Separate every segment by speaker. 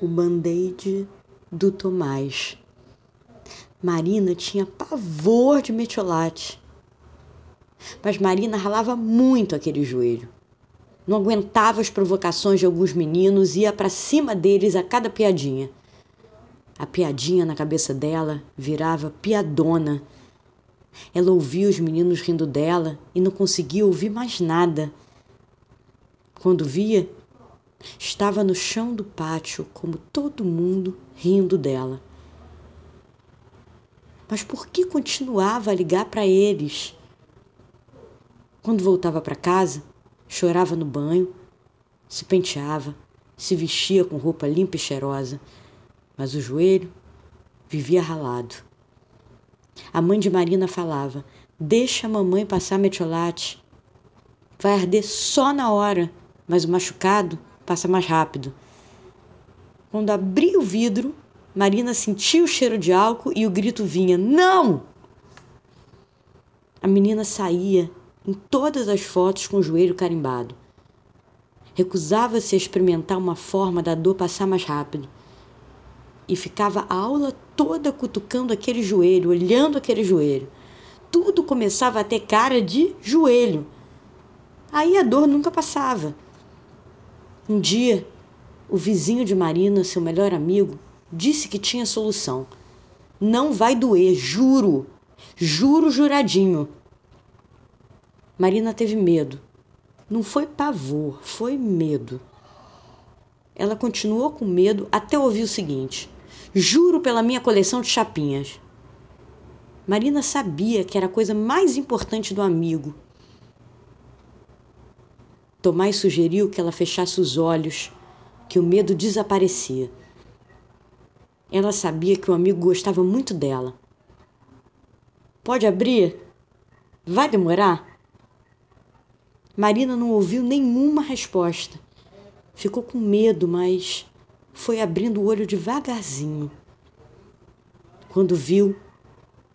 Speaker 1: o band-aid do Tomás. Marina tinha pavor de metiolate. Mas Marina ralava muito aquele joelho. Não aguentava as provocações de alguns meninos e ia para cima deles a cada piadinha. A piadinha na cabeça dela virava piadona. Ela ouvia os meninos rindo dela e não conseguia ouvir mais nada. Quando via, estava no chão do pátio, como todo mundo, rindo dela. Mas por que continuava a ligar para eles? Quando voltava para casa, chorava no banho, se penteava, se vestia com roupa limpa e cheirosa, mas o joelho vivia ralado. A mãe de Marina falava: Deixa a mamãe passar metiolate. Vai arder só na hora, mas o machucado passa mais rápido. Quando abri o vidro, Marina sentiu o cheiro de álcool e o grito vinha: Não! A menina saía em todas as fotos com o joelho carimbado. Recusava-se a experimentar uma forma da dor passar mais rápido. E ficava a aula toda cutucando aquele joelho, olhando aquele joelho. Tudo começava a ter cara de joelho. Aí a dor nunca passava. Um dia, o vizinho de Marina, seu melhor amigo, disse que tinha solução. Não vai doer, juro. Juro juradinho. Marina teve medo. Não foi pavor, foi medo. Ela continuou com medo até ouvir o seguinte: Juro pela minha coleção de chapinhas. Marina sabia que era a coisa mais importante do amigo. Tomás sugeriu que ela fechasse os olhos, que o medo desaparecia. Ela sabia que o amigo gostava muito dela. Pode abrir? Vai demorar? Marina não ouviu nenhuma resposta. Ficou com medo, mas foi abrindo o olho devagarzinho. Quando viu,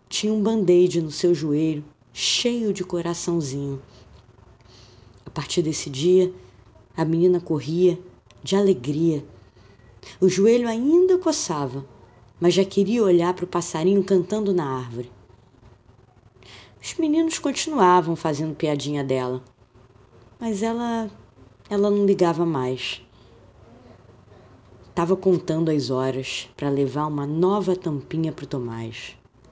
Speaker 1: tinha um band-aid no seu joelho, cheio de coraçãozinho. Partir desse dia, a menina corria de alegria o joelho ainda coçava, mas já queria olhar para o passarinho cantando na árvore. Os meninos continuavam fazendo piadinha dela, mas ela ela não ligava mais. Estava contando as horas para levar uma nova tampinha para o Tomás.